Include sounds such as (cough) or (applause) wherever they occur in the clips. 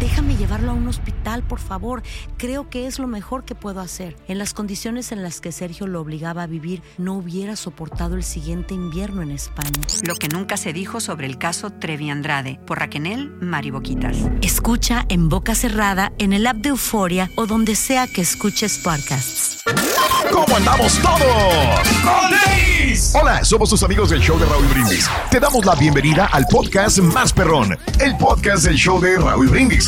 Déjame llevarlo a un hospital, por favor. Creo que es lo mejor que puedo hacer. En las condiciones en las que Sergio lo obligaba a vivir, no hubiera soportado el siguiente invierno en España. Lo que nunca se dijo sobre el caso Trevi Andrade por Raquel Mariboquitas. Escucha en boca cerrada, en el app de Euforia o donde sea que escuches podcasts. ¿Cómo andamos todos? Hola, somos tus amigos del show de Raúl Brindis. Te damos la bienvenida al podcast Más Perrón, el podcast del show de Raúl Brindis.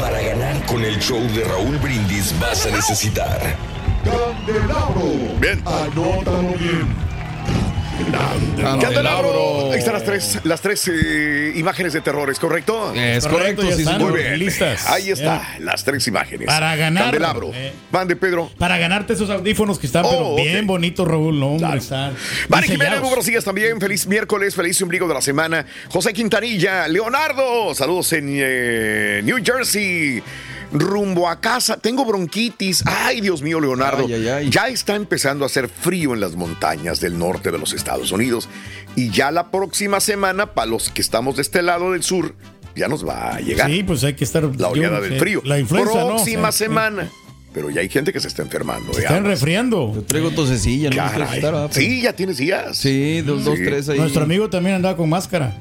Para ganar con el show de Raúl Brindis vas a necesitar Candelabro. Bien. Anótalo bien. Candelabro. Ahí están las tres, las tres eh, imágenes de terror, ¿es correcto? Es correcto, ya sí, están Muy bien. listas. Ahí está, las tres imágenes. Para ganar, Candelabro. eh, Mande, Pedro. Para ganarte esos audífonos que están pero Oh, bien bonitos, Raúl. No, hombre, están. Bien Jiménez, muy buenos días también. Feliz miércoles, feliz ombligo de la semana. José Quintanilla, Leonardo, saludos en eh, New Jersey. Rumbo a casa, tengo bronquitis. Ay, Dios mío, Leonardo. Ay, ay, ay. Ya está empezando a hacer frío en las montañas del norte de los Estados Unidos. Y ya la próxima semana, para los que estamos de este lado del sur, ya nos va a llegar Sí, pues hay que estar. la oleada yo, del frío. La influenza, ¿no? Próxima O sea, semana. Pero ya hay gente que se está enfermando. Se están resfriando. Yo traigo tosecilla, no. Sí, ya tienes días. Sí, dos, dos, tres ahí. Nuestro amigo también andaba con máscara.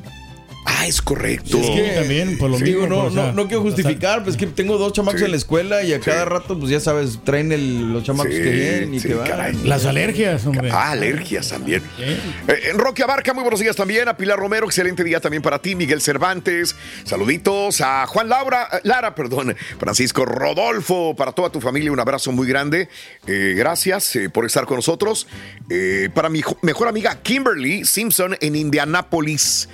Ah, es correcto. Sí, es que también, por lo Sí, mismo. digo, no, o sea, no, no quiero justificar, pues que tengo dos chamacos Sí. en la escuela y a cada rato, pues ya sabes, traen el- los chamacos Sí, que vienen y sí, que van. caray. Las alergias, hombre. Ah, alergias también. Eh, en Roque Abarca, muy buenos días también. A Pilar Romero, excelente día también para ti. Miguel Cervantes, saluditos. A Juan Laura, eh, Lara, perdón. Francisco Rodolfo, para toda tu familia, un abrazo muy grande. Eh, gracias eh, por estar con nosotros. Eh, para mi jo- mejor amiga Kimberly Simpson en Indianápolis.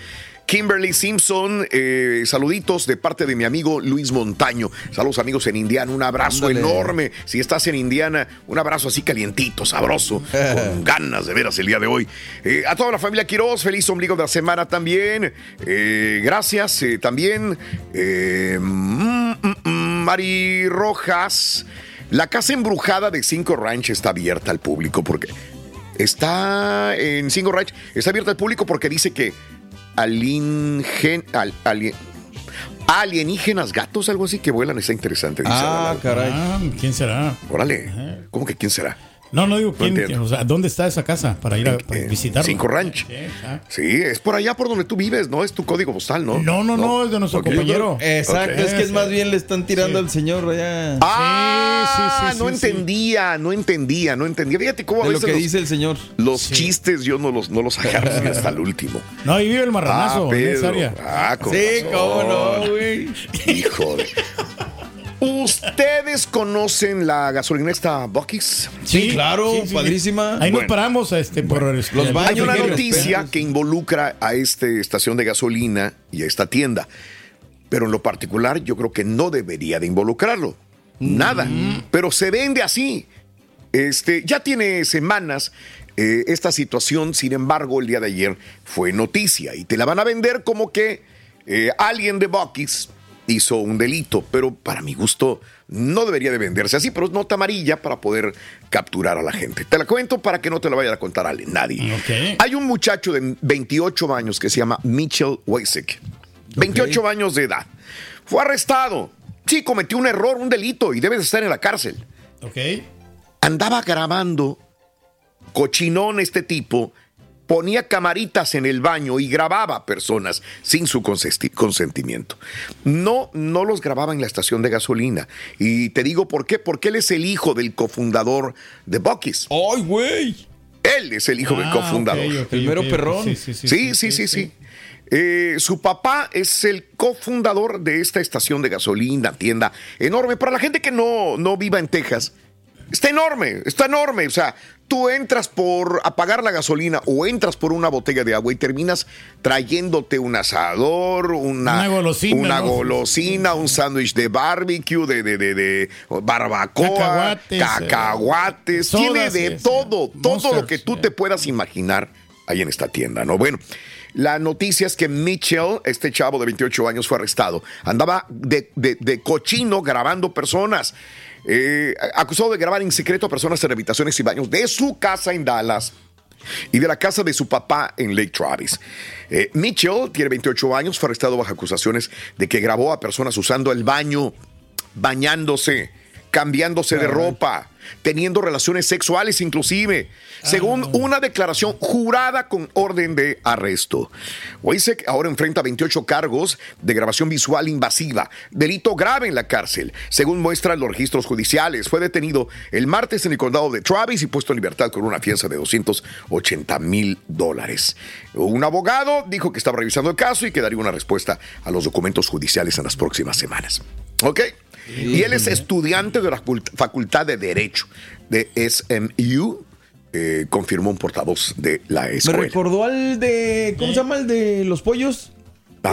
Kimberly Simpson, eh, saluditos de parte de mi amigo Luis Montaño. Saludos amigos en Indiana, un abrazo Ándale. enorme. Si estás en Indiana, un abrazo así calientito, sabroso, con (laughs) ganas de veras el día de hoy. Eh, a toda la familia Quiroz, feliz ombligo de la semana también. Eh, gracias también. mm, mm, mm, Mari Rojas, la casa embrujada de Cinco Ranch está abierta al público porque está en Cinco Ranch, está abierta al público porque dice que alingen, al- alien- alienígenas gatos, algo así que vuelan, está interesante. dice Ah, caray. Ah, ¿quién será? Órale, ¿cómo que quién será? No, no digo No quién, o sea, ¿dónde está esa casa para ir a para visitarla? Cinco Ranch. Sí, es por allá por donde tú vives, ¿no? Es tu código postal, ¿no? No, no, no, es de nuestro compañero. Exacto, es que es más bien le están tirando al señor allá. Ah, Sí, sí, sí, no sí, sí. entendía, no entendía, no entendía. Fíjate cómo a de lo que los, dice el señor. los chistes yo no los, no los agarro hasta el último. No, ahí vive el marranazo ah, en esa Pedro. área. Ah, con Sí, razón. cómo no, güey. Hijo de... ¿Ustedes conocen la gasolina esta Bucky's? Sí, claro, sí, sí. padrísima. Ahí nos paramos este, por Los baños Hay una noticia que involucra a esta estación de gasolina y a esta tienda, pero en lo particular yo creo que no debería de involucrarlo. Nada. Pero se vende así. Este, ya tiene semanas eh, esta situación, sin embargo, el día de ayer fue noticia y te la van a vender como que eh, alguien de Bucky's hizo un delito, pero para mi gusto no debería de venderse así, pero es nota amarilla para poder capturar a la gente. Te la cuento para que no te la vaya a contar a nadie. Hay un muchacho de 28 años que se llama Mitchell Weisick. 28 años de edad. Fue arrestado. Sí, cometió un error, un delito y debe de estar en la cárcel. Ok. Andaba grabando cochinón este tipo, ponía camaritas en el baño y grababa personas sin su consentimiento. No, no los grababa en la estación de gasolina. Y te digo por qué, porque él es el hijo del cofundador de Bucky's. ¡Ay, güey! Él es el hijo del Ah, cofundador. ok, ok, El mero perrón. Sí, sí, sí. Sí, sí, sí, sí. Eh, su papá es el cofundador de esta estación de gasolina, tienda enorme. Para la gente que no, no viva en Texas, está enorme, está enorme. O sea, tú entras por apagar la gasolina o entras por una botella de agua y terminas trayéndote un asador, una, Una golosina, una ¿no? golosina, un sándwich de barbecue, de, de, de, de barbacoa, Cacahuates, cacahuates, eh, tiene de todo, todo lo que tú te puedas imaginar ahí en esta tienda, ¿no? Bueno, la noticia es que Mitchell, este chavo de 28 años, fue arrestado. Andaba de, de- de cochino grabando personas. Eh, acusado de grabar en secreto a personas en habitaciones y baños de su casa en Dallas y de la casa de su papá en Lake Travis. Eh, Mitchell tiene 28 años, fue arrestado bajo acusaciones de que grabó a personas usando el baño, bañándose, cambiándose de ropa, teniendo relaciones sexuales inclusive, según una declaración jurada con orden de arresto. Weisek ahora enfrenta 28 cargos de grabación visual invasiva, delito grave en la cárcel, según muestran los registros judiciales. Fue detenido el martes en el condado de Travis y puesto en libertad con una fianza de 280 mil dólares. Un abogado dijo que estaba revisando el caso y que daría una respuesta a los documentos judiciales en las próximas semanas. ¿Ok? Y él es estudiante de la facult- Facultad de Derecho de SMU, eh, confirmó un portavoz de la Me escuela. recordó al de. ¿Cómo se llama? El de los pollos.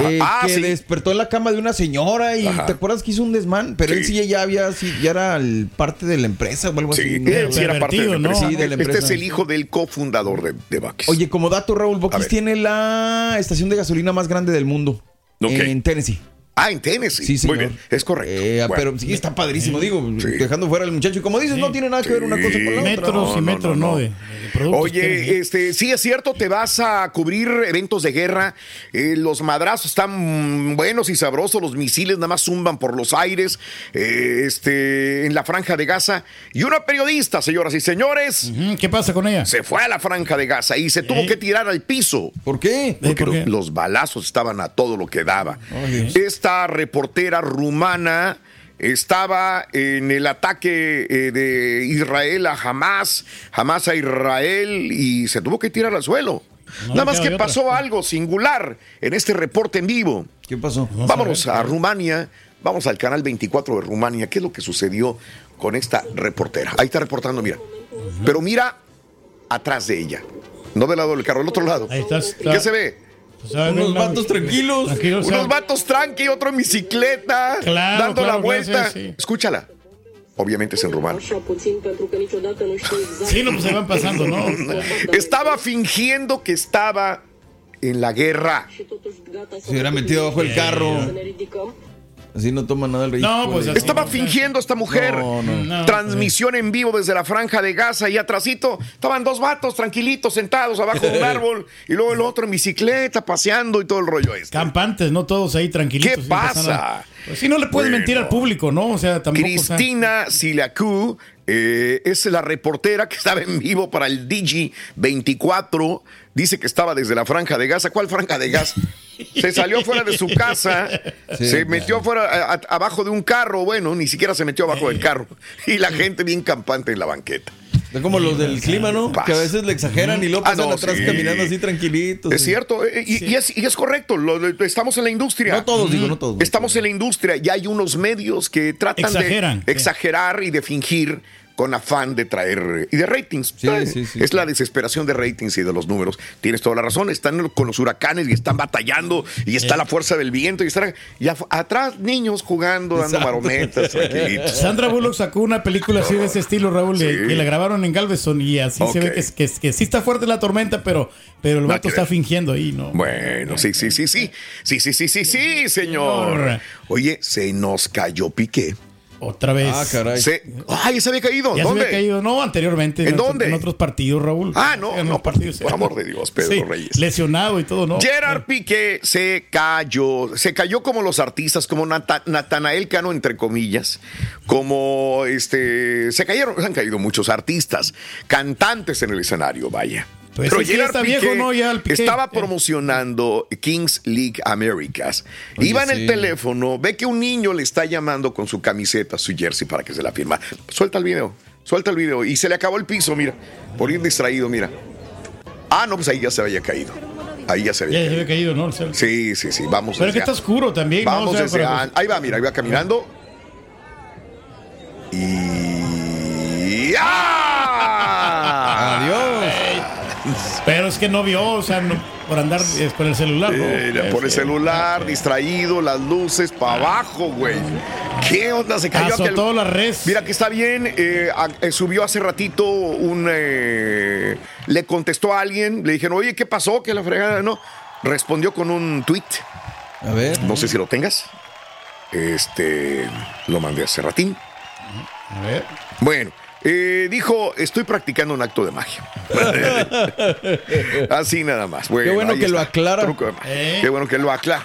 Eh, Ah, que sí. despertó en la cama de una señora y Ajá. te acuerdas que hizo un desmán, pero él Sí. ya había, sí, ya era el parte de la empresa o algo Sí, así. sí era parte de la empresa. Sí, de la Este es el hijo del cofundador de, de. Oye, como dato, Raúl, ver. tiene la estación de gasolina más grande del mundo. Ok. En Tennessee. Ah, en Tennessee. Sí, Muy señor. bien, es correcto. Eh, Bueno. Pero sí, está padrísimo, digo, Sí. dejando fuera al muchacho. Y como dices, no tiene nada que ver una cosa con la otra. Metros No, y metros, no, ¿no? no. De, de. Oye, este, sí es cierto, te vas a cubrir eventos de guerra. eh, los madrazos están buenos y sabrosos, los misiles nada más zumban por los aires, eh, este, en la franja de Gaza. Y una periodista, señoras y señores, ¿Qué pasa con ella? se fue a la franja de Gaza y se tuvo que tirar al piso. ¿Por qué? Porque ¿por los, qué? los balazos estaban a todo lo que daba. Oye. Esta reportera rumana estaba en el ataque eh, de Israel a Hamas, Hamas a Israel y se tuvo que tirar al suelo. No Nada más que otra. pasó algo singular en este reporte en vivo. ¿Qué pasó? Vamos a Vámonos a Rumania, vamos al canal 24 de Rumania. ¿Qué es lo que sucedió con esta reportera? Ahí está reportando, mira. Pero mira atrás de ella. No del lado del carro, del otro lado. Ahí estás. ¿Qué se ve? O sea, Unos una- vatos tranquilos. tranquilos, o sea, Unos vatos tranqui, otro en bicicleta, Claro, dando claro, la vuelta. sí, sí. Escúchala. Obviamente es en rumano. Sí, no, pues se van pasando, ¿no? (laughs) Estaba fingiendo que estaba en la guerra. Se hubiera metido bajo el carro. Así no toma nada el ridículo. No, pues así. Estaba fingiendo esta mujer. No, no. No, Transmisión en vivo desde la franja de Gaza y atrasito estaban dos vatos tranquilitos sentados abajo de un (laughs) árbol y luego el otro en bicicleta paseando y todo el rollo este. Campantes, no todos ahí tranquilitos. ¿Qué pasa? Pues sí, no le puedes Bueno. mentir al público, ¿no? O sea, tampoco. o sea, Cristina Siliacu Eh, es la reportera que estaba en vivo para el Digi 24. Dice que estaba desde la franja de Gaza. ¿Cuál franja de gas? Se salió fuera de su casa, Sí, se metió fuera a- a- abajo de un carro. Bueno, ni siquiera se metió abajo del carro. Y la gente bien campante en la banqueta. Es como los del clima, ¿no? Paz. Que a veces le exageran y luego Ah, pasan no, atrás sí. caminando así tranquilitos. Es sí. cierto, eh, y, y es, y es correcto, lo- lo- estamos en la industria. No todos, digo, no todos. Estamos en la industria y hay unos medios que tratan Exageran. de exagerar y de fingir con afán de traer y de ratings. Eh, sí, sí, es la desesperación de ratings y de los números. Tienes toda la razón. Están con los huracanes y están batallando y está la fuerza del viento y están y af- atrás niños jugando, dando Exacto. marometas, tranquilitos. Sandra Bullock sacó una película así de ese estilo, Raúl, Sí. que la grabaron en Galveston y así se ve que, es- que, que sí está fuerte la tormenta, pero, pero el vato está fingiendo ahí, ¿no? Bueno, sí, sí, sí, sí. Sí, sí, sí, sí, sí, señor. Señor. Oye, se nos cayó Piqué. Otra vez. Ah, caray. Se- Ay, se había caído. Ya ¿Dónde? se había caído, no, anteriormente. ¿En dónde? En otros partidos, Raúl. Ah, no, En no, los partidos. por amor de Dios, Pedro Sí, Reyes. Lesionado y todo, ¿no? Gerard Piqué se cayó, se cayó como los artistas, como Nata- Natanael Cano, entre comillas, como este, se cayeron, se han caído muchos artistas, cantantes en el escenario, vaya. Pues es que ya está viejo, ¿no? Ya el Piqué. estaba Eh. promocionando Kings League Americas. Oye, Iba en el teléfono, ve que un niño le está llamando con su camiseta, su jersey para que se la firma. Suelta el video, suelta el video. Y se le acabó el piso, mira, por ir distraído, mira. Ah, no, pues ahí ya se había caído. Ahí ya se había Ya caído. había caído, ¿no? Sí, sí, sí, vamos. Pero es que está oscuro también, ¿no? Vamos O sea, desde pero- an- Ahí va, mira, ahí va caminando. Y. ¡Ah! Adiós. Pero es que no vio, o sea, no- por andar eh, con el celular, ¿no? Mira, por el Este, celular, distraído, las luces para abajo, güey. ¿Qué onda? Se cayó aquel- Azotó la res. Mira que está bien. eh, eh, subió hace ratito un. eh, le contestó a alguien. Le dijeron, oye, ¿qué pasó? Que la fregada, no. Respondió con un tweet. A ver. No sé si lo tengas. Este. Lo mandé hace ratín. A ver. Bueno, eh, dijo, estoy practicando un acto de magia. (laughs) Así nada más. Bueno, Qué bueno que lo aclara. Eh. Qué bueno que lo aclara.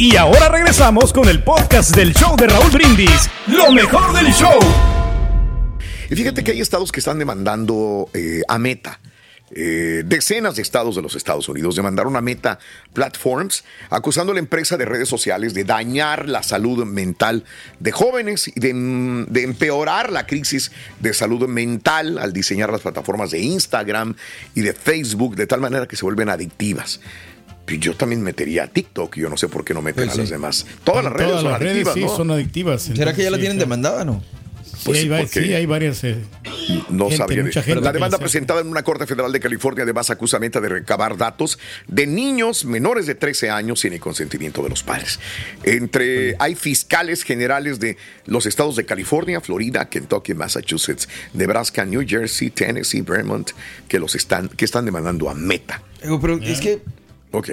Y ahora regresamos con el podcast del show de Raúl Brindis. Lo mejor del show. Y fíjate que hay estados que están demandando eh, a Meta. Eh, decenas de estados de los Estados Unidos demandaron a Meta Platforms acusando a la empresa de redes sociales de dañar la salud mental de jóvenes y de, mm, de empeorar la crisis de salud mental al diseñar las plataformas de Instagram y de Facebook de tal manera que se vuelven adictivas. Y Yo también metería a TikTok, yo no sé por qué no meten Pues a sí. las demás. Todas las redes Todas son las redes adictivas, sí ¿no? son adictivas. ¿Será que ya la tienen sí, demandada no? Sí, Pues hay, sí, va- porque- sí, hay varias. eh, No gente, mucha gente la demanda presentada en una corte federal de California de base acusa a Meta de recabar datos de niños menores de 13 años sin el consentimiento de los padres. Entre hay fiscales generales de los estados de California, Florida, Kentucky, Massachusetts, Nebraska, New Jersey, Tennessee, Vermont que los están que están demandando a Meta. Pero es que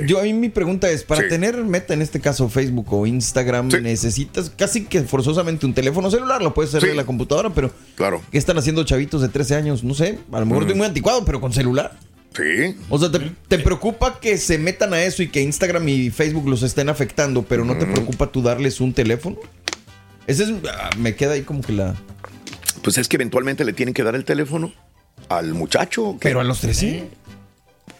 Yo a mí mi pregunta es, para Sí. tener meta, en este caso Facebook o Instagram, Sí. necesitas casi que forzosamente un teléfono celular, lo puedes hacer Sí. de la computadora, pero Claro. ¿qué están haciendo chavitos de 13 años? No sé, a lo mejor Mm. estoy muy anticuado, pero con celular. Sí. O sea, ¿te, te preocupa que se metan a eso y que Instagram y Facebook los estén afectando, pero no te preocupa tú darles un teléfono? Ese es, ah, me queda ahí como que la... Pues es que eventualmente le tienen que dar el teléfono al muchacho. Pero a los 13.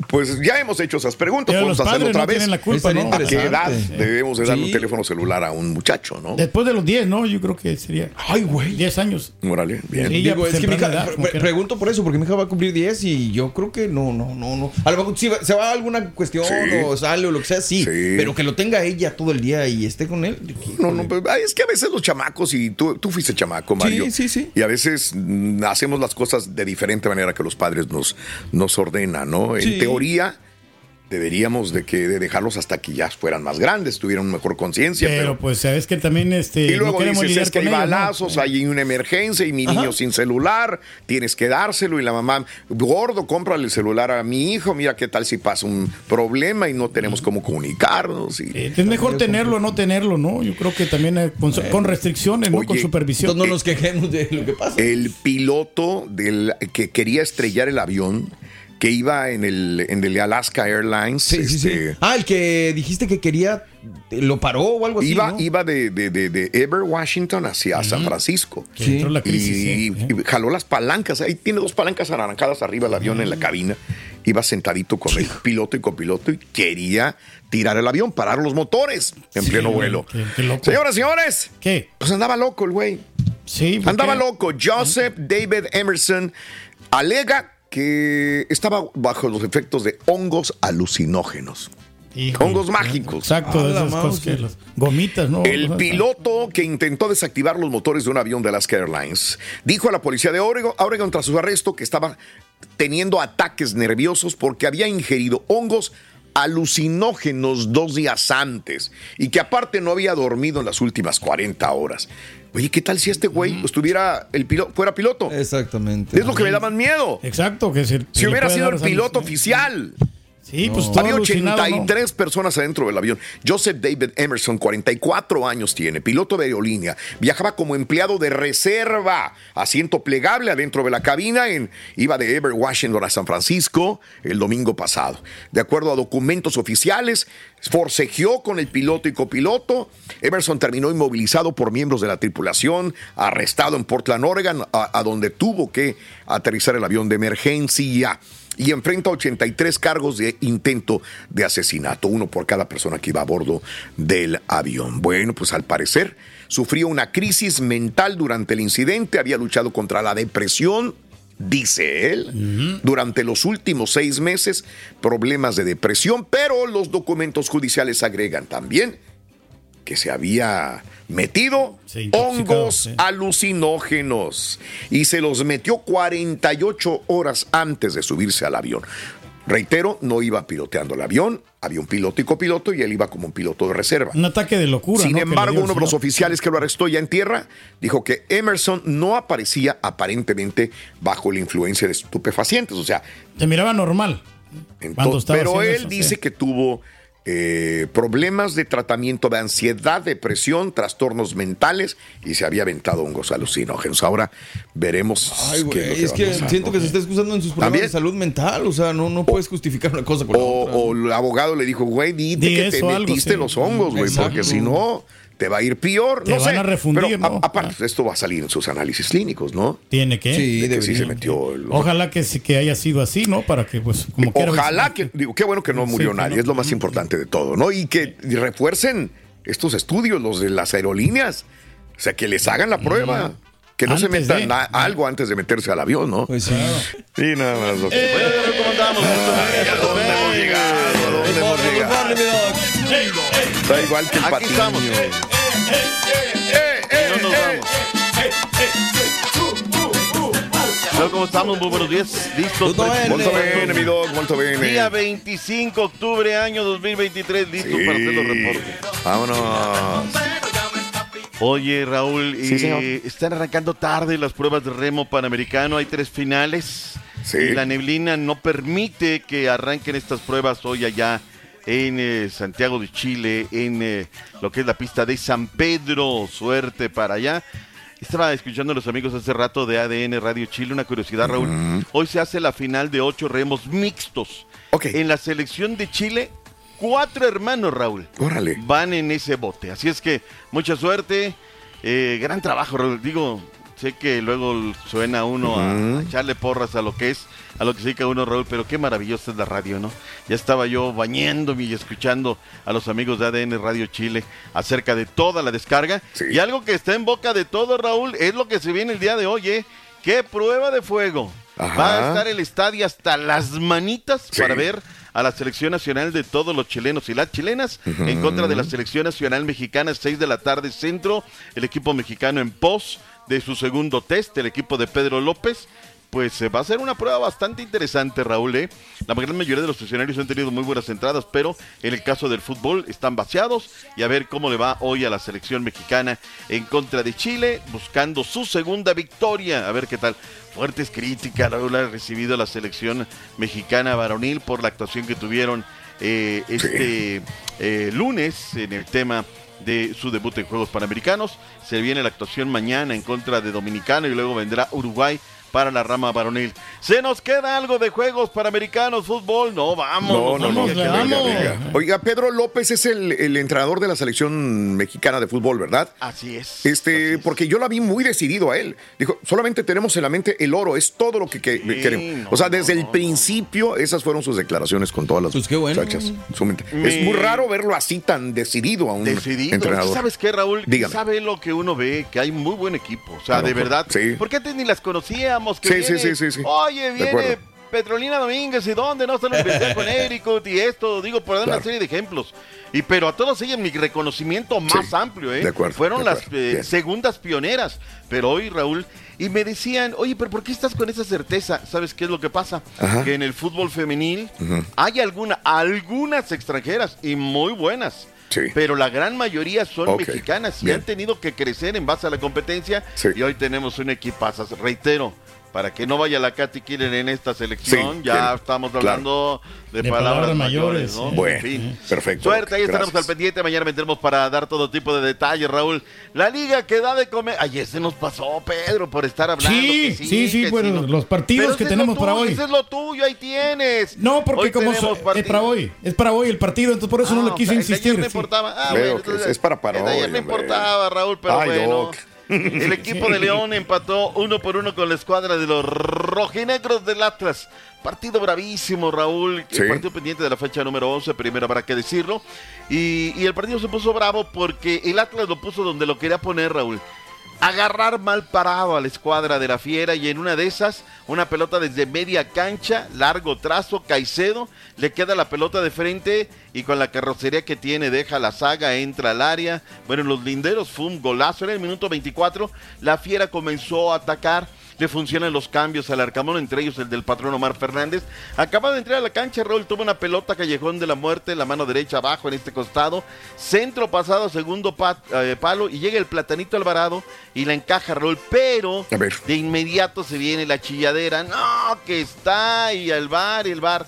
Pues ya hemos hecho esas preguntas. Pero a hacerlo otra no vez. la culpa, ¿no? ¿A qué edad debemos de darle Sí. un teléfono celular a un muchacho, no? Después de los 10, ¿no? Yo creo que sería. Ay, güey. 10 años. Órale, bien. Sí, Digo, pues, es que mi hija, edad, pre- pregunto por eso, porque mi hija va a cumplir 10 y yo creo que no, no, no, no. A lo mejor si va- se va a alguna cuestión Sí. o sale o lo que sea, sí, Sí. Pero que lo tenga ella todo el día y esté con él. No, no, pues, es que a veces los chamacos, y tú, tú fuiste chamaco, Mario. Sí, sí, sí. Y a veces mm, hacemos las cosas de diferente manera que los padres nos, nos ordenan, ¿no? En teoría, deberíamos de que de dejarlos hasta que ya fueran más grandes, tuvieran mejor conciencia. Pero, Pero, pues sabes que también este. y luego no queremos dices, es que hay balazos, hay una emergencia y mi niño sin celular, tienes que dárselo y la mamá, gordo, cómprale el celular a mi hijo, mira qué tal si pasa un problema y no tenemos cómo comunicarnos. Y, Eh, Es mejor tenerlo o no tenerlo, ¿no? Yo creo que también eh, con, con restricciones, ¿no? Con supervisión. Entonces no nos quejemos de lo que pasa. el piloto del que quería estrellar el avión que iba en el en el Alaska Airlines Sí, sí, sí. este, Ah, el que dijiste que quería, eh, lo paró o algo así. iba ¿no? iba de, de, de, de Ever Washington hacia San Francisco Sí. la y, sí. y jaló las palancas ahí tiene dos palancas anaranjadas arriba del avión en la cabina iba sentadito con el piloto y copiloto y quería tirar el avión parar los motores en Sí, pleno vuelo qué- qué loco. señoras señores ¿Qué? pues andaba loco el güey Sí, ¿por Andaba loco. Joseph David Emerson alega que estaba bajo los efectos de hongos alucinógenos. Hongos mágicos. Exacto, Ah, esas cosas que mouse. las gomitas, ¿no? El piloto que intentó desactivar los motores de un avión de Alaska Airlines dijo a la policía de Oregon, Oregon tras su arresto que estaba teniendo ataques nerviosos porque había ingerido hongos alucinógenos dos días antes y que aparte no había dormido en las últimas 40 horas. Oye, ¿qué tal si este güey estuviera el piloto, fuera piloto? Exactamente. Es lo que me daban miedo. Exacto, que Si le hubiera sido el piloto oficial. Sí, pues todo Había alucinado, ¿no? 83 personas adentro del avión. Joseph David Emerson, 44 años tiene, piloto de aerolínea. Viajaba como empleado de reserva, asiento plegable adentro de la cabina. En, iba de Ever Washington a San Francisco el domingo pasado. De acuerdo a documentos oficiales, forcejeó con el piloto y copiloto. Emerson terminó inmovilizado por miembros de la tripulación, arrestado en Portland, Oregon, a- a donde tuvo que aterrizar el avión de emergencia y enfrenta 83 cargos de intento de asesinato, uno por cada persona que iba a bordo del avión. Bueno, pues al parecer sufrió una crisis mental durante el incidente, había luchado contra la depresión. Dice él, durante los últimos seis meses, problemas de depresión, pero los documentos judiciales agregan también que se había metido hongos alucinógenos y se los metió 48 horas antes de subirse al avión. Reitero, no iba piloteando el avión, había un piloto y copiloto y él iba como un piloto de reserva. Un ataque de locura. Sin embargo, dio uno de los oficiales que lo arrestó ya en tierra dijo que Emerson no aparecía aparentemente bajo la influencia de estupefacientes. O sea, Se miraba normal. pero él eso, dice sí. que tuvo eh, problemas de tratamiento de ansiedad, depresión, trastornos mentales y se había aventado hongos alucinógenos. Ahora veremos. Ay, qué güey, lo es que siento que se está excusando en sus problemas ¿También? de salud mental. O sea, no, no puedes justificar una cosa con la O, otra. o el abogado le dijo, güey, dite Di que te algo, metiste sí. los hongos, güey, porque si no, te va a ir peor. Te no van sé. a refundir, Pero a- ¿no? aparte, esto va a salir en sus análisis clínicos, ¿no? Tiene que. Sí, De que sí se metió el- Ojalá que sí que haya sido así, ¿no? Para que, pues, como quiera. Ojalá que, digo, qué bueno que no Sí, murió que nadie, no. es lo más importante de todo, ¿no? Y que refuercen estos estudios, los de las aerolíneas, o sea, que les hagan la prueba. Que no se metan de- algo antes de meterse al avión, ¿no? Pues sí. Y nada más. doctor. ¿Cómo andamos? ¿A dónde hemos llegado? Está igual que el Aquí patiño. estamos. Eh, eh, No nos eh. Hola, ¿Cómo estamos? Muy buenos días. ¿Listos? Tutto bene. Molto bene, mi dog, molto bene. Día 25 octubre, año 2023. Listo Sí. para hacer los reportes. Vámonos. Oye, Raúl, Sí, eh, señor. están arrancando tarde las pruebas de remo panamericano. Hay tres finales. Sí. Y la neblina no permite que arranquen estas pruebas hoy allá en eh, Santiago de Chile, en eh, lo que es la pista de San Pedro. Suerte para allá. Estaba escuchando a los amigos hace rato de ADN Radio Chile. Una curiosidad, Raúl. Hoy se hace la final de ocho remos mixtos. Ok. En la selección de Chile, cuatro hermanos, Raúl Órale. van en ese bote. Así es que mucha suerte, eh, gran trabajo, Raúl. Digo, sé que luego suena uno a- a, echarle porras a lo que es, a lo que se dedica uno, Raúl, pero qué maravillosa es la radio, ¿no? Ya estaba yo bañándome y escuchando a los amigos de ADN Radio Chile acerca de toda la descarga. Y algo que está en boca de todo, Raúl, es lo que se viene el día de hoy, ¿eh? ¡Qué prueba de fuego! Ajá. Va a estar el estadio hasta las manitas para ver a la selección nacional de todos los chilenos y las chilenas en contra de la selección nacional mexicana, 6 de la tarde centro, el equipo mexicano en pos de su segundo test, el equipo de Pedro López. Pues eh, va a ser una prueba bastante interesante, Raúl. ¿eh? La gran mayoría de los funcionarios han tenido muy buenas entradas, pero en el caso del fútbol están vaciados y a ver cómo le va hoy a la selección mexicana en contra de Chile, buscando su segunda victoria. A ver qué tal. Fuertes críticas, Raúl, ha recibido la selección mexicana varonil por la actuación que tuvieron eh, este eh, lunes en el tema de su debut en Juegos Panamericanos. Se viene la actuación mañana en contra de Dominicano y luego vendrá Uruguay para la rama varonil. ¿Se nos queda algo de Juegos Panamericanos, fútbol? No, vamos. No, no, no. vamos, Venga, vamos. venga. Oiga, Pedro López es el, el entrenador de la selección mexicana de fútbol, ¿verdad? Así es. Este, porque yo la vi muy decidido a él. Dijo, solamente tenemos en la mente el oro, es todo lo que, que- queremos. no, o sea, desde el principio, esas fueron sus declaraciones con todas las muchachas. Su mente. Me- Es muy raro verlo así tan decidido a un Decidido. entrenador. ¿Sabes qué, Raúl? Dígame. ¿Sabe lo que uno ve? Que hay muy buen equipo. O sea, Claro, de verdad. sí. ¿Por qué antes ni las Que Sí, sí, viene, sí, sí, sí. Oye, viene. Petrolina Domínguez y dónde no está la universidad con Ericot y esto, digo, por dar una Claro. serie de ejemplos. Y pero a todas ellas mi reconocimiento más amplio, ¿eh? de acuerdo, Fueron de las acuerdo. eh, Bien. segundas pioneras. Pero hoy, Raúl, y me decían, oye, pero ¿por qué estás con esa certeza? ¿Sabes qué es lo que pasa? Ajá. Que en el fútbol femenil Ujú. hay alguna, algunas extranjeras y muy buenas. Pero la gran mayoría son Ok, mexicanas y bien. han tenido que crecer en base a la competencia. Sí. Y hoy tenemos un equipazo. Reitero, para que no vaya la Katy Killer en esta selección, Sí, ya bien. estamos Claro. hablando de, De palabras, palabras mayores. mayores, ¿no? Bueno, En fin. perfecto. Suerte, ahí estaremos al pendiente. Mañana vendremos para dar todo tipo de detalles, Raúl. La liga que da de comer. Ayer se nos pasó, Pedro, por estar hablando. Sí, que sí, sí, que bueno, no. los partidos Pero que tenemos para hoy. Ese es lo tuyo, ahí tienes. No, porque Hoy como so- es para hoy, es para hoy el partido, entonces por eso no Ah, le quise o sea, el de insistir. ayer no sí. importaba. Ah, bueno, entonces, es para para el de ayer hoy, no hombre. importaba, Raúl, pero Ay, bueno. Doc. El equipo de León empató uno por uno con la escuadra de los rojinegros del Atlas. Partido bravísimo, Raúl. Sí. El partido pendiente de la fecha número 11, primero habrá que decirlo. Y, y el partido se puso bravo porque el Atlas lo puso donde lo quería poner, Raúl. Agarrar mal parado a la escuadra de la Fiera y en una de esas, una pelota desde media cancha, largo trazo, Caicedo, le queda la pelota de frente y con la carrocería que tiene deja la saga, entra al área. Bueno, en los linderos fue un golazo, era el minuto 24, la Fiera comenzó a atacar. Le funcionan los cambios al Arcamón, entre ellos el del patrón Omar Fernández. Acaba de entrar a la cancha, Raúl tuvo una pelota callejón de la muerte, la mano derecha abajo en este costado. Centro pasado, segundo pa- eh, palo y llega el platanito Alvarado y la encaja Raúl. Pero de inmediato se viene la chilladera. No, que está y al bar y el bar.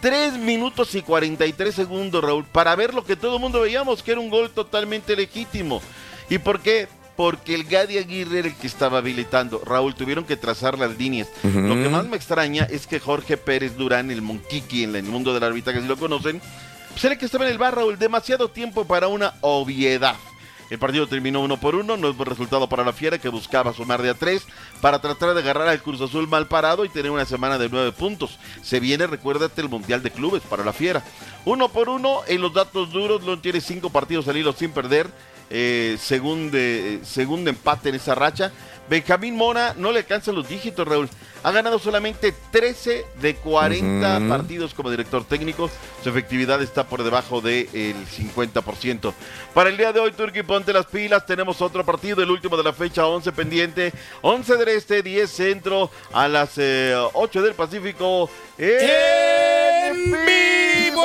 Tres minutos y 43 segundos, Raúl, para ver lo que todo el mundo veíamos, que era un gol totalmente legítimo. ¿Y por qué? Porque el Gadi Aguirre era el que estaba habilitando. Raúl, tuvieron que trazar las líneas. Lo que más me extraña es que Jorge Pérez Durán, el Monquiqui en el mundo del arbitraje, si lo conocen, pues era el que estaba en el bar, Raúl. Demasiado tiempo para una obviedad. El partido terminó uno por uno, no es buen resultado para la Fiera que buscaba sumar de a tres para tratar de agarrar al Cruz Azul mal parado y tener una semana de nueve puntos. Se viene, recuérdate, el Mundial de Clubes para la Fiera. Uno por uno, en los datos duros, León tiene cinco partidos al hilo sin perder, eh, segundo, eh, segundo empate en esa racha. Benjamín Mora no le alcanzan los dígitos, Raúl. Ha ganado solamente 13 de 40 Ujú. partidos como director técnico. Su efectividad está por debajo del 50%. Para el día de hoy, Turki, ponte las pilas. Tenemos otro partido, el último de la fecha 11 pendiente. 11 del Este, 10 Centro, a las eh, 8 del Pacífico. ¡En vivo!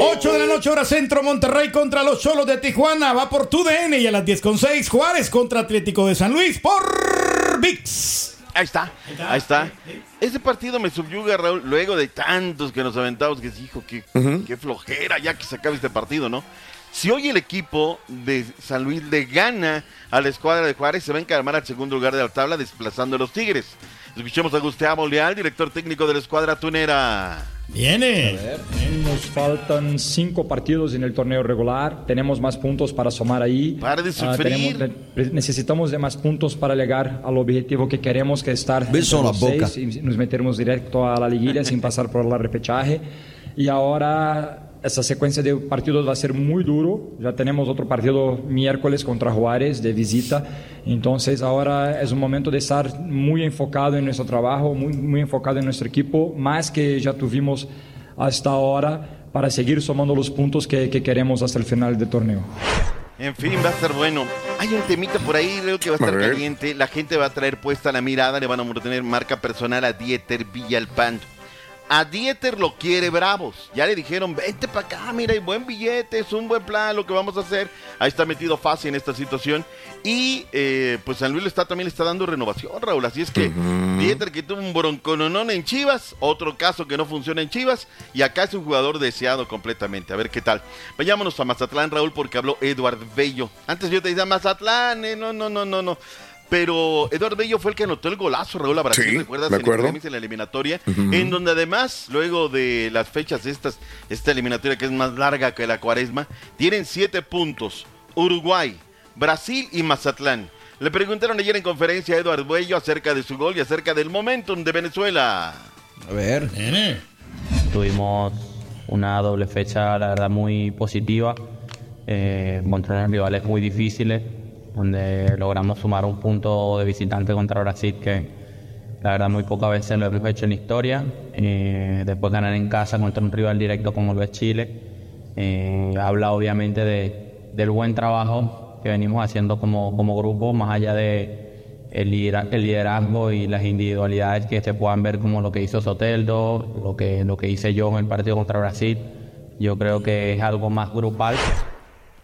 8 de la noche, hora centro, Monterrey contra los Cholos de Tijuana. Va por tu DN y a las 10 con 6, Juárez contra Atlético de San Luis por VIX. Ahí está, ahí está. Ese partido me subyuga, Raúl, luego de tantos que nos aventamos, que hijo, qué, qué flojera ya que se acabe este partido, ¿no? Si hoy el equipo de San Luis le gana a la escuadra de Juárez, se va a encarmar al segundo lugar de la tabla desplazando a los Tigres. Escuchemos a Gustavo Leal, director técnico de la escuadra tunera. Viene. Nos faltan cinco partidos en el torneo regular. Tenemos más puntos para sumar ahí. Para de Ah, sufrir. tenemos- necesitamos de más puntos para llegar al objetivo que queremos, que es estar Beso la boca. seis y nos meteremos directo a la liguilla sin pasar por la repechaje. Y ahora esa secuencia de partidos va a ser muy duro. Ya tenemos otro partido miércoles contra Juárez de visita. Entonces ahora es un momento de estar muy enfocado en nuestro trabajo, muy, muy enfocado en nuestro equipo, más que ya tuvimos hasta ahora para seguir sumando los puntos que, que queremos hasta el final del torneo. En fin, va a estar bueno. Hay un temita por ahí, creo que va a estar ver. caliente. La gente va a traer puesta la mirada, le van a tener marca personal a Dieter Villalpando. A Dieter lo quiere Bravos. Ya le dijeron, vente para acá, mira, hay buen billete, es un buen plan lo que vamos a hacer. Ahí está metido fácil en esta situación. Y eh, pues San Luis le está, también le está dando renovación, Raúl. Así es que Dieter que tuvo un broncononón en Chivas, otro caso que no funciona en Chivas, y acá es un jugador deseado completamente. A ver qué tal. Vayámonos a Mazatlán, Raúl, porque habló Eduard Bello. Antes yo te decía Mazatlán, eh, no, no, no, no, no. Pero Eduard Bello fue el que anotó el golazo, Raúl, a Brasil, Sí, ¿recuerdas? me En el en la eliminatoria, en donde además, luego de las fechas estas, esta eliminatoria que es más larga que la cuaresma, tienen siete puntos. Uruguay, Brasil y Mazatlán. Le preguntaron ayer en conferencia a Eduard Bello acerca de su gol y acerca del momentum de Venezuela. A ver. Tuvimos una doble fecha, la verdad, muy positiva, eh, contra rivales muy difíciles, donde logramos sumar un punto de visitante contra Brasil que la verdad muy pocas veces lo hemos hecho en la historia. Eh, después ganar en casa contra un rival directo como lo es Chile. Eh, habla obviamente de, del buen trabajo que venimos haciendo como, como grupo, más allá de el, lidera- el liderazgo y las individualidades que se puedan ver como lo que hizo Soteldo, lo que, lo que hice yo en el partido contra Brasil. Yo creo que es algo más grupal.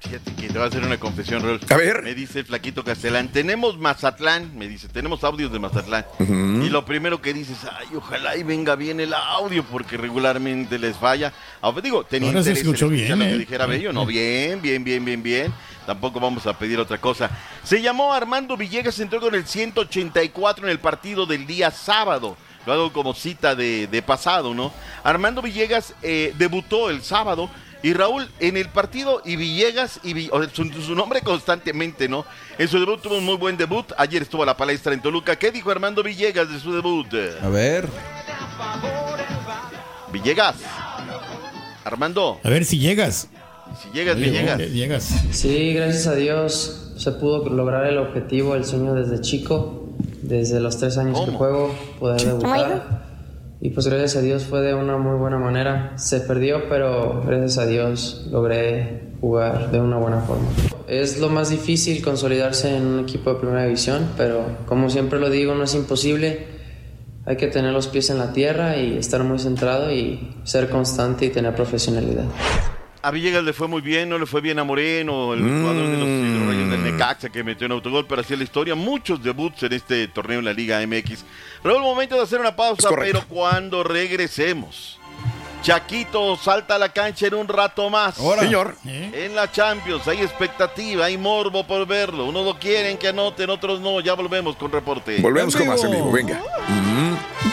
Fíjate que te voy a hacer una confesión, Raúl. A ver. Me dice el flaquito Castelán, tenemos Mazatlán, me dice, tenemos audios de Mazatlán. Y lo primero que dices, ay, ojalá y venga bien el audio, porque regularmente les falla. Ahora digo, tenía Ahora se interés escuchó en bien, lo que ¿eh? dijera Bello, no, bien, bien, bien, bien, bien. Tampoco vamos a pedir otra cosa. Se llamó Armando Villegas, entró con el 184 en el partido del día sábado. Lo hago como cita de, de pasado, ¿no? Armando Villegas eh, debutó el sábado y Raúl en el partido y Villegas y su, su nombre constantemente, ¿no? En su debut tuvo un muy buen debut. Ayer estuvo a la palestra en Toluca. ¿Qué dijo Armando Villegas de su debut? A ver. Villegas. Armando, A ver si llegas. si llegas, Villegas. Llegas. Sí, gracias a Dios se pudo lograr el objetivo, el sueño desde chico, desde los tres años que juego, poder debutar. Y pues gracias a Dios fue de una muy buena manera. Se perdió, pero gracias a Dios logré jugar de una buena forma. Es lo más difícil consolidarse en un equipo de primera división, pero como siempre lo digo, no es imposible. Hay que tener los pies en la tierra y estar muy centrado y ser constante y tener profesionalidad. A Villegas le fue muy bien, no le fue bien a Moreno, el jugador de los eh, Rayos del Necaxa que metió un autogol, pero hacía la historia. Muchos debuts en este torneo en la Liga MX. Raúl, momento de hacer una pausa, pero cuando regresemos. Chaquito salta a la cancha en un rato más. Ahora. Señor. En la Champions hay expectativa, hay morbo por verlo. Unos lo quieren que anoten, otros no. Ya volvemos con reporte. Volvemos con más en vivo, venga. Mm.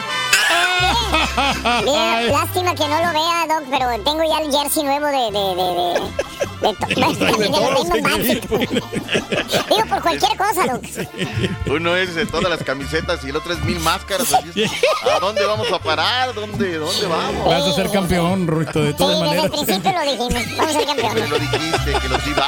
Mira, lástima que no lo vea, Doc, pero tengo ya el jersey nuevo de... de, de, de, de, to- (laughs) de Magic. Digo, por cualquier cosa, Doc. Uno es de todas las camisetas y el otro es mil máscaras. así es. ¿A dónde vamos a parar? ¿Dónde, dónde vamos? Vas a ser campeón, Ruito, de todas Sí, desde maneras. el principio lo dijimos. Vamos a ser (laughs) campeones. Lo dijiste, que los (laughs) iba.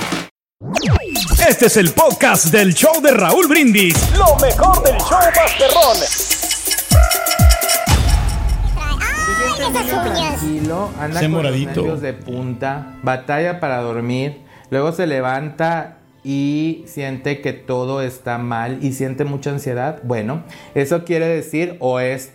Este es el podcast del show de Raúl Brindis. Lo mejor del show Masterrón. tranquilo, anda Ese con moradito. los nervios de punta, batalla para dormir, luego se levanta y siente que todo está mal y siente mucha ansiedad. Bueno, eso quiere decir o es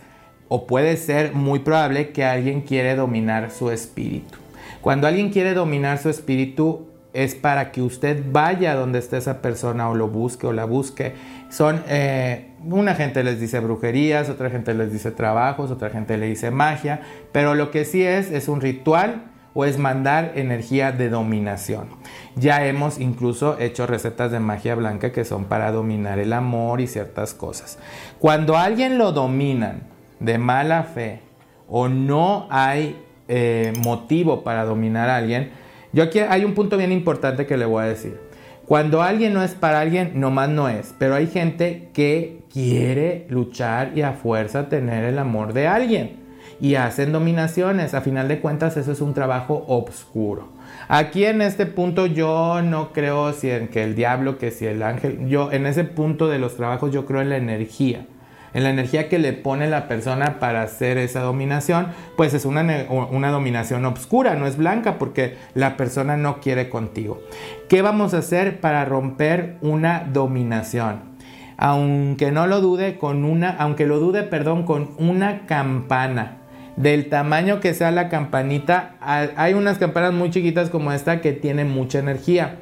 o puede ser muy probable que alguien quiere dominar su espíritu. Cuando alguien quiere dominar su espíritu es para que usted vaya donde esté esa persona o lo busque o la busque. Son, eh, una gente les dice brujerías, otra gente les dice trabajos, otra gente le dice magia, pero lo que sí es es un ritual o es mandar energía de dominación. Ya hemos incluso hecho recetas de magia blanca que son para dominar el amor y ciertas cosas. Cuando alguien lo dominan de mala fe o no hay eh, motivo para dominar a alguien, yo aquí hay un punto bien importante que le voy a decir. Cuando alguien no es para alguien, nomás no es. Pero hay gente que quiere luchar y a fuerza tener el amor de alguien. Y hacen dominaciones. A final de cuentas, eso es un trabajo obscuro. Aquí en este punto yo no creo si en que el diablo, que si el ángel. Yo en ese punto de los trabajos yo creo en la energía en la energía que le pone la persona para hacer esa dominación, pues es una, una dominación oscura, no es blanca porque la persona no quiere contigo. ¿Qué vamos a hacer para romper una dominación? Aunque no lo dude, con una, aunque lo dude, perdón, con una campana. Del tamaño que sea la campanita, hay unas campanas muy chiquitas como esta que tienen mucha energía.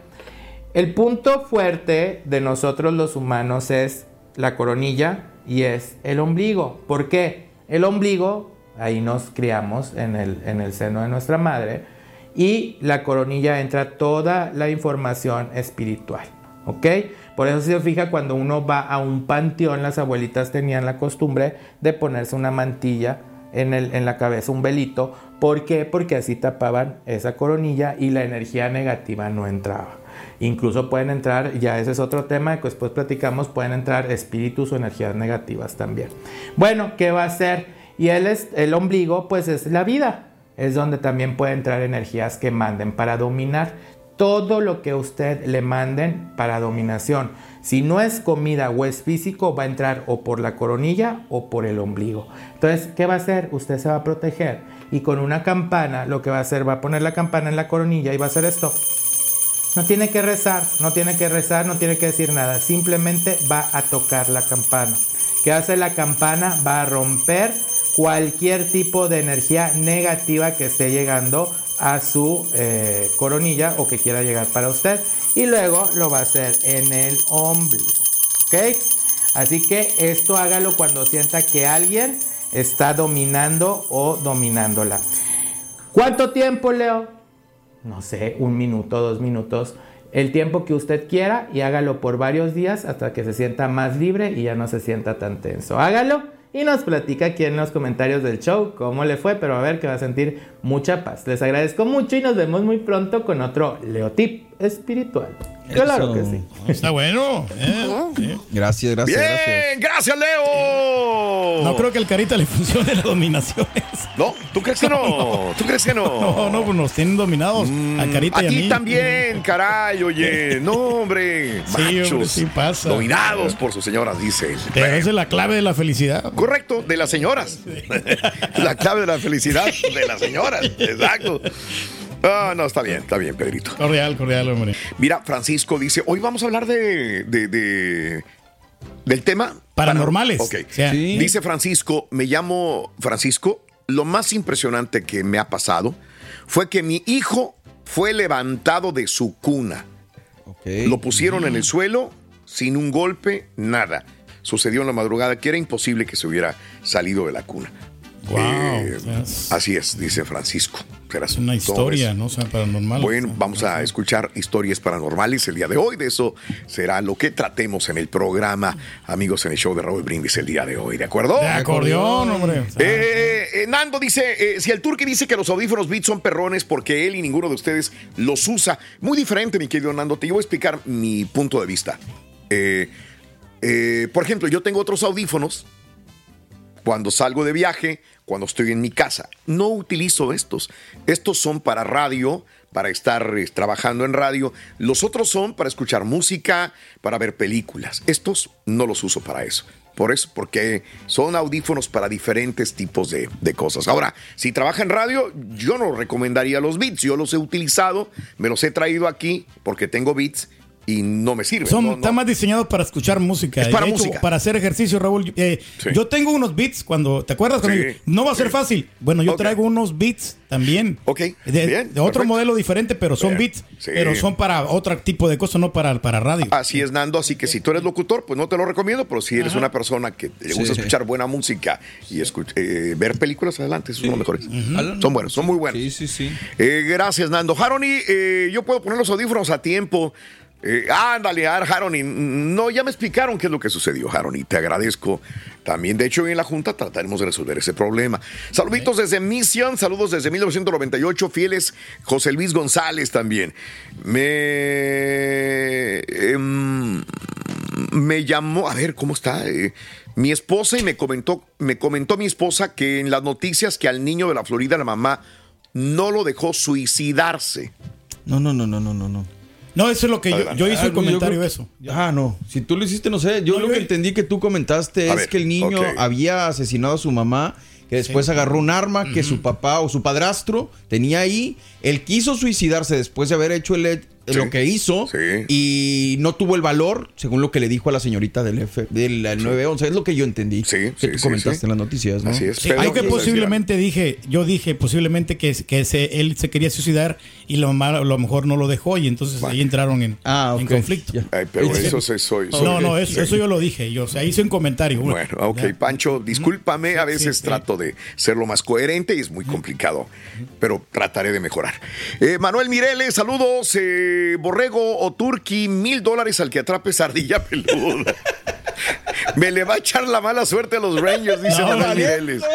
El punto fuerte de nosotros los humanos es la coronilla y es el ombligo. ¿Por qué? El ombligo, ahí nos criamos en el, en el seno de nuestra madre, y la coronilla entra toda la información espiritual. ¿Ok? Por eso si se fija cuando uno va a un panteón, las abuelitas tenían la costumbre de ponerse una mantilla en, el- en la cabeza, un velito. ¿Por qué? Porque así tapaban esa coronilla y la energía negativa no entraba. Incluso pueden entrar, ya ese es otro tema que después platicamos, pueden entrar espíritus o energías negativas también. Bueno, ¿qué va a hacer? Y el, el ombligo, pues es la vida. Es donde también puede entrar energías que manden para dominar todo lo que usted le manden para dominación. Si no es comida o es físico, va a entrar o por la coronilla o por el ombligo. Entonces, ¿qué va a hacer? Usted se va a proteger y con una campana lo que va a hacer va a poner la campana en la coronilla y va a hacer esto. No tiene que rezar, no tiene que rezar, no tiene que decir nada. Simplemente va a tocar la campana. ¿Qué hace la campana? Va a romper cualquier tipo de energía negativa que esté llegando a su eh, coronilla o que quiera llegar para usted. Y luego lo va a hacer en el ombligo. ¿Ok? Así que esto hágalo cuando sienta que alguien está dominando o dominándola. ¿Cuánto tiempo, Leo? No sé, un minuto, dos minutos, el tiempo que usted quiera y hágalo por varios días hasta que se sienta más libre y ya no se sienta tan tenso. Hágalo y nos platica aquí en los comentarios del show cómo le fue, pero a ver que va a sentir mucha paz. Les agradezco mucho y nos vemos muy pronto con otro Leotip espiritual. Claro que sí. Está bueno. ¿eh? Gracias, gracias, Bien, gracias, Leo. No creo que el carita le funcione la dominación. No, ¿tú crees que no? ¿Tú crees que no? No, no, pues nos tienen dominados a carita A y a ti mí. también, caray, oye. No, hombre. (laughs) Sí, hombre, Machos. sí pasa. Dominados por sus señoras, dice. Pero esa es la clave de la felicidad. Correcto, de las señoras. (laughs) la clave de la felicidad de las señoras. (laughs) Exacto. Ah, no, está bien, está bien, Pedrito. Cordial, cordial, hombre. Mira, Francisco dice, hoy vamos a hablar de, de- de- del tema Paranormales. Ok. Sí. Dice Francisco, me llamo Francisco, lo más impresionante que me ha pasado fue que mi hijo fue levantado de su cuna. Lo pusieron en el suelo sin un golpe, nada. Sucedió en la madrugada que era imposible que se hubiera salido de la cuna. Wow. Eh, es así es, dice Francisco. Serás una historia. ¿no? O sea, paranormal. Bueno, vamos a escuchar historias paranormales el día de hoy. De eso será lo que tratemos en el programa, amigos, en el show de Raúl Brindis el día de hoy, ¿de acuerdo? De acordeón, hombre. Eh, eh, Nando dice, eh, si el turqui dice que los audífonos Beats son perrones porque él y ninguno de ustedes los usa. Muy diferente, mi querido Nando. Te voy a explicar mi punto de vista. Eh, eh, por ejemplo, yo tengo otros audífonos cuando salgo de viaje, cuando estoy en mi casa. No utilizo estos. Estos son para radio, para estar eh, trabajando en radio. Los otros son para escuchar música, para ver películas. Estos no los uso para eso. Por eso, porque son audífonos para diferentes tipos de, de cosas. Ahora, si trabaja en radio, yo no recomendaría los Beats. Yo los he utilizado, me los he traído aquí porque tengo Beats y no me sirven. Son, no, no. Están más diseñados para escuchar música. Es para De hecho, música. Para hacer ejercicio, Raúl. eh, Sí. Yo tengo unos beats cuando. ¿Te acuerdas? Cuando Sí. digo, no va a ser fácil. Bueno, yo traigo unos beats también. Ok. De, Bien, de otro perfecto. modelo diferente, pero son Bien. beats. Sí. Pero son para otro tipo de cosas, no para, para radio. Así es, Nando. Así que si tú eres locutor, pues no te lo recomiendo, pero si eres Ajá. una persona que le gusta Sí. escuchar buena música y escuch- eh, ver películas, adelante, esos son los mejores. Son buenos, son muy buenos. Sí, sí, sí. Eh, gracias, Nando. Harony, eh, yo puedo poner los audífonos a tiempo. Eh, ándale, Ar- Harony. No, ya me explicaron qué es lo que sucedió, Harony. Te agradezco. También, de hecho, en la Junta trataremos de resolver ese problema. Saluditos desde Mission, saludos desde 1998, fieles José Luis González también. Me. em, me llamó, a ver, ¿cómo está? Eh, mi esposa y me comentó, me comentó mi esposa que en las noticias que al niño de la Florida la mamá no lo dejó suicidarse. No, no, no, no, no, no, no. No, eso es lo que yo, yo hice Ah, el comentario creo eso. Ah, no. Si tú lo hiciste, no sé. Yo lo que entendí que tú comentaste A es ver, que el niño había asesinado a su mamá, que después agarró un arma que su papá o su padrastro tenía ahí. Él quiso suicidarse después de haber hecho el, Sí. lo que hizo y no tuvo el valor, según lo que le dijo a la señorita del, F, del 911. Es lo que yo entendí. que tú sí, comentaste sí. en las noticias, ¿no? Así es. Sí, yo que posiblemente dije, yo dije posiblemente que, que se- él se quería suicidar y la mamá a lo mejor no lo dejó y entonces ahí entraron en, en conflicto. Ay, pero Sí. eso soy. soy- No, no, eso, sí. eso yo lo dije. Yo, o sea, hice un comentario. Bueno, ok, Pancho, discúlpame, a veces trato de ser lo más coherente y es muy complicado, pero trataré de mejorar. Eh, Manuel Mireles, saludos, eh, Borrego o Turqui, mil dólares al que atrape sardilla (laughs) peluda. (laughs) Me le va a echar la mala suerte a los Rangers, dice No, no.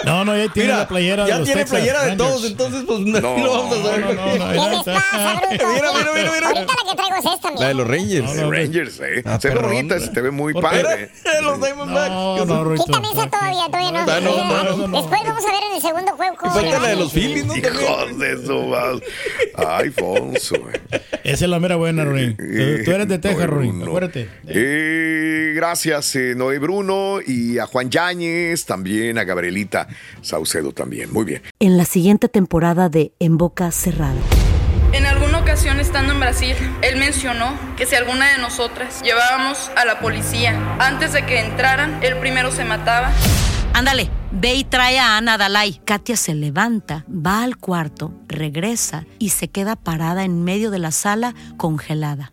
No, no, ya tiene Mira, la playera ya de los tiene Texas playera de Rangers. todos, entonces pues no, No, lo vamos a saber. no, no, no, ¿Qué les pasa, bruto? Mira, mira, mira, mira. Ahorita la que traigo es esta, La de los Rangers. De Rangers, eh. Ah, se ve bonita, se te ve muy padre. (laughs) Los Diamondbacks. No, no, Ruito. Quítame esa todavía, todavía no. Ah, no, no, no, no. Después vamos a ver en el segundo juego falta le la de los Phillies, ¿no? Hijos de su madre. Ay, Fonso. eh. Esa es la mera buena, Ruin. Tú, eres de Texas, Ruin. Acuérdate. Eh, gracias, eh, Noé Bruno y a Juan Yáñez, también a Gabrielita Saucedo también. Muy bien. En la siguiente temporada de En Boca Cerrada. En alguna ocasión estando en Brasil, él mencionó que si alguna de nosotras llevábamos a la policía antes de que entraran, él primero se mataba. Ándale, ve y trae a Ana Dalai. Katia se levanta, va al cuarto, regresa y se queda parada en medio de la sala congelada.